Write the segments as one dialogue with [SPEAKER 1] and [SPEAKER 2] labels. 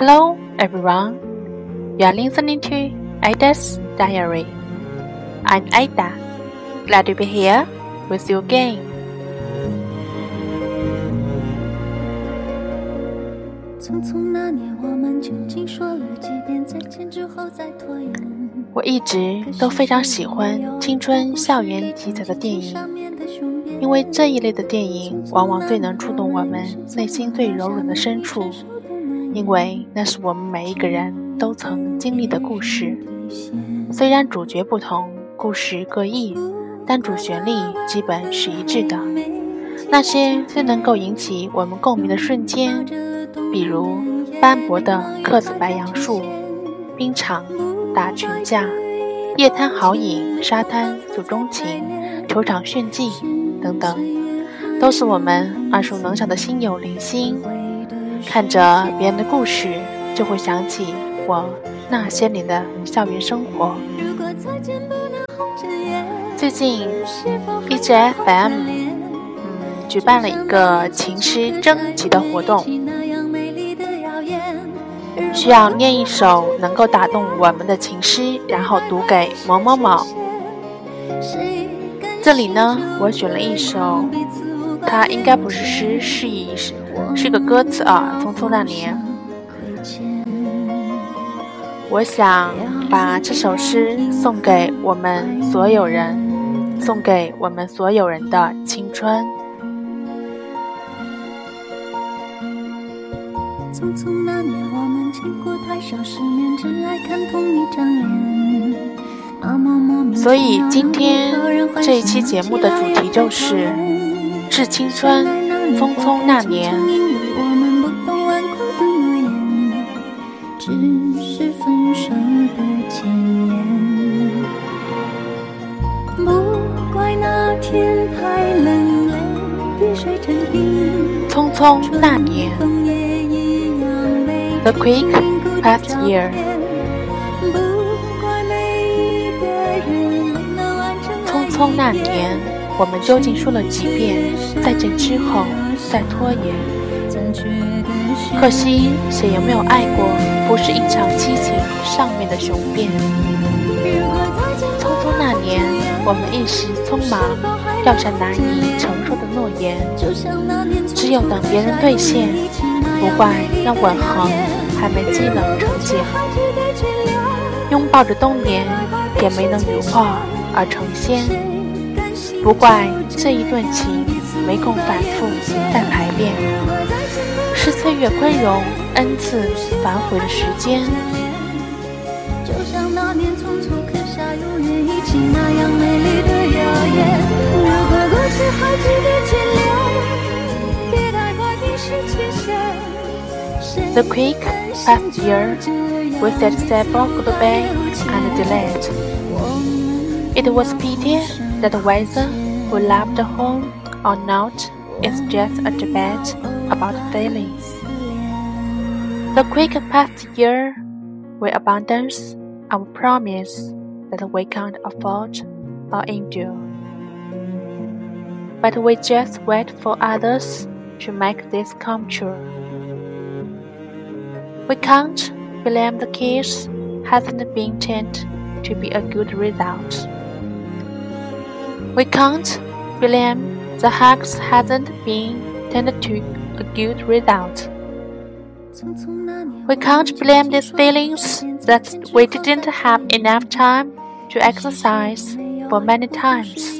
[SPEAKER 1] Hello, everyone. You are listening to Ada's Diary. I'm Ada. Glad to be here with you again. 我一直都非常喜欢青春校园题材的电影，因为这一类的电影往往最能触动我们内心最柔软的深处，因为那是我们每一个人都曾经历的故事。虽然主角不同，故事各异，但主旋律基本是一致的。那些最能够引起我们共鸣的瞬间，比如斑驳的刻子白杨树、冰场。打群架、夜滩豪饮、沙滩诉衷情、球场炫技等等，都是我们耳熟能详的心有灵犀。看着别人的故事，就会想起我那些年的校园生活。最近，E G F M 嗯举办了一个情诗征集的活动。需要念一首能够打动我们的情诗，然后读给某某某。这里呢，我选了一首，它应该不是诗，是一是个歌词啊。匆匆那年，我想把这首诗送给我们所有人，送给我们所有人的青春。匆匆那年，我们经过太少世面，只爱看同一张脸。所以今天这一期节目的主题就是《致青春》，匆匆那年。匆匆那年。The quick past year，匆匆那年，我们究竟说了几遍再见之后再拖延？可惜，谁有没有爱过，不是一场激情上面的雄辩。匆匆那年，我们一时匆忙，撂下难以承受的诺言，只有等别人兑现。不怪那吻痕还没积冷成茧，拥抱着冬眠也没能羽化而成仙。不怪这一段情没空反复再排练，是岁月宽容恩赐反悔的时间。就像那年匆促刻下永远一起那样美丽的谣言。如果过去还值得停留，别太快冰释前嫌。The quick past year we said several goodbye and delayed. It was pity that whether we left home or not is just a debate about feelings. The quick past year we abandoned our promise that we can't afford or endure. But we just wait for others to make this come true. We can't blame the case hasn't been turned to be a good result. We can't blame the hacks hasn't been turned to a good result. We can't blame these feelings that we didn't have enough time to exercise for many times.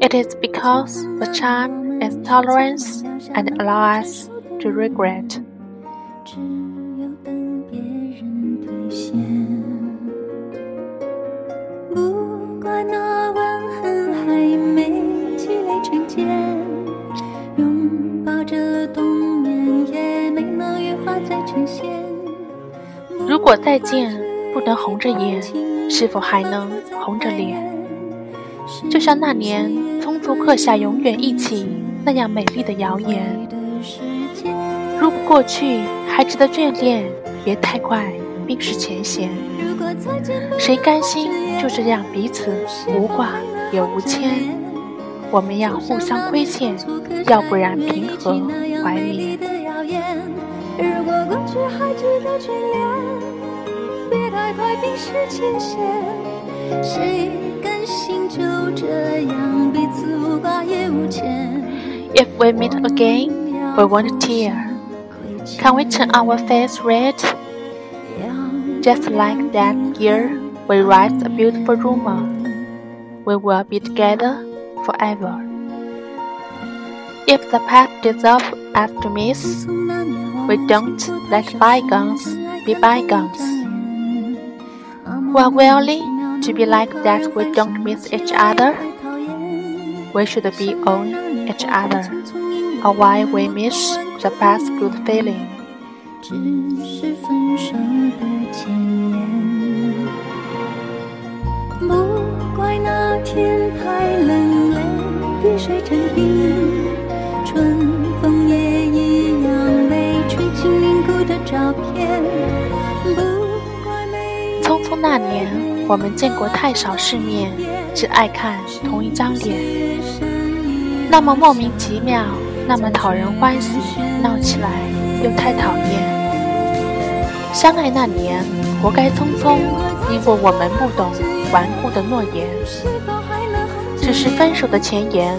[SPEAKER 1] It is because the charm is tolerance and allows to regret。不管那吻痕还没积累成茧，拥抱着冬眠也没能羽化再成仙。如果再见不能红着眼，是否还能红着脸？就像那年匆促刻下永远一起那样美丽的谣言。如果过去还值得眷恋，别太快冰释前嫌。谁甘心就这样彼此无挂也无牵？我们要互相亏欠，要不然凭何怀缅？
[SPEAKER 2] 去还值得眷恋，别太快冰释前嫌。谁甘心就这样彼此无挂也无牵
[SPEAKER 1] ？If we meet again, we won't tear. Can we turn our face red? Just like that year, we write a beautiful rumor. We will be together forever. If the past deserves us to miss, we don't let bygones be bygones. We are willing to be like that we don't miss each other. We should be on each other, or why we miss the past good feeling.
[SPEAKER 2] 天太冷了，雨水成冰。
[SPEAKER 1] 匆匆那年，我们见过太少世面，只爱看同一张脸。那么莫名其妙，那么讨人欢喜，闹起来又太讨厌。相爱那年，活该匆匆，因为我们不懂顽固的诺言，只是分手的前言。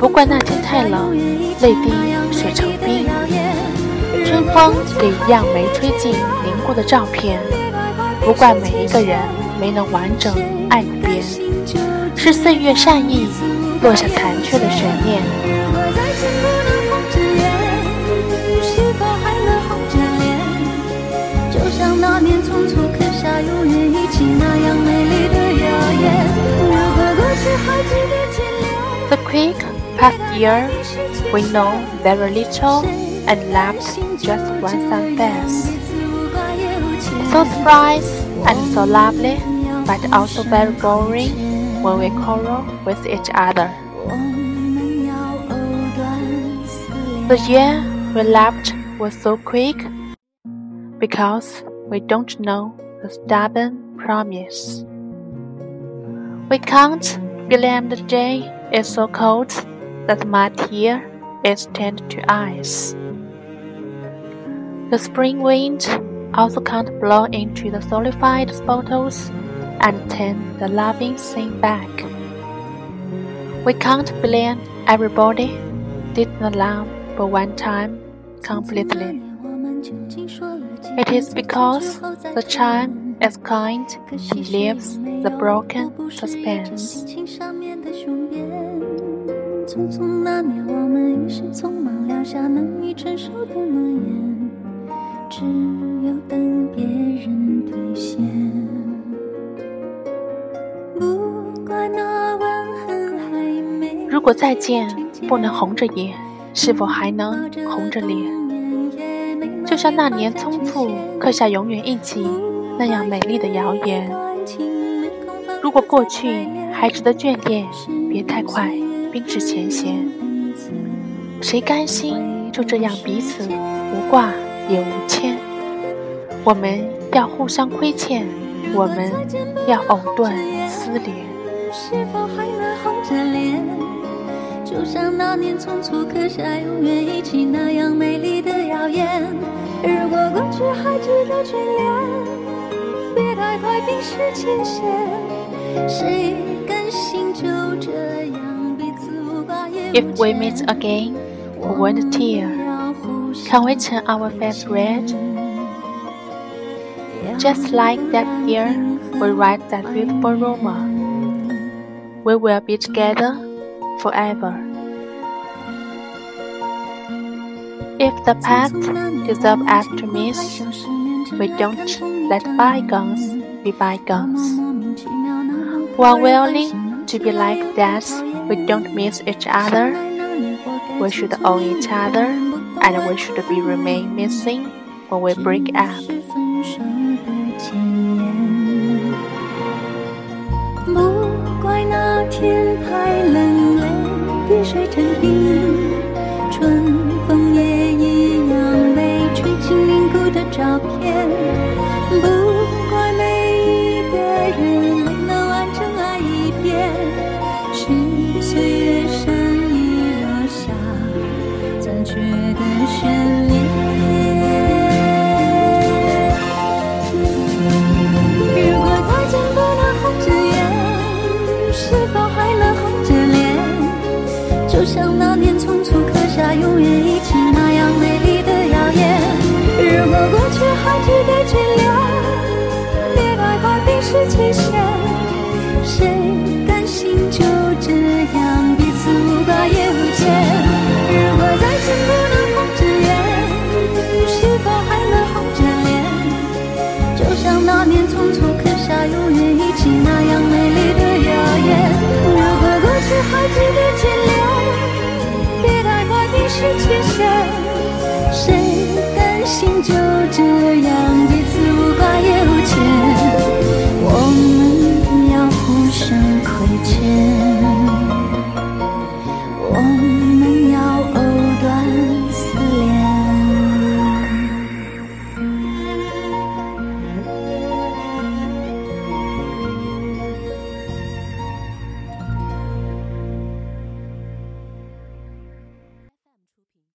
[SPEAKER 1] 不怪那天太冷，泪滴水成冰。春风给一样没吹进凝固的照片，不怪每一个人没能完整爱一遍，是岁月善意落下残缺的悬念。The quick past year, we know very little and left just one sunface. So surprised and so lovely, but also very boring when we quarrel with each other. The year we left was so quick because we don't know the stubborn promise. We can't believe the day is so cold that my tear is turned to ice. The spring wind also can't blow into the solidified photos and turn the loving thing back. We can't blame everybody did not love for one time completely. It is because the charm is kind and leaves the broken suspense. 匆匆那年，我们一时匆忙撂下难以承受的诺言。只有等别人兑现。如果再见不能红着眼，是否还能红着脸？就像那年匆促刻下永远一起那样美丽的谣言。如果过去还值得眷恋，别太快冰释前嫌。谁甘心就这样彼此无挂？也无牵，我们要互相亏欠，我们要藕断丝连。是否还能红着脸？就像那年匆促刻下永远一起那样美丽的谣言。如果过去还值得眷恋，别太快冰释前嫌。谁甘心就这样？If we meet again, we won't tear. Can we turn our face red? Just like that year, we write that beautiful rumor. We will be together forever. If the past deserves us to miss, we don't let bygones be bygones. We are willing to be like that, we don't miss each other. We should own each other and we should be remain missing when we break up. 不怪那天太冷了，雨水成冰，春风也一样被吹进凝固的照片。 就像那年匆促刻下永远一起那样美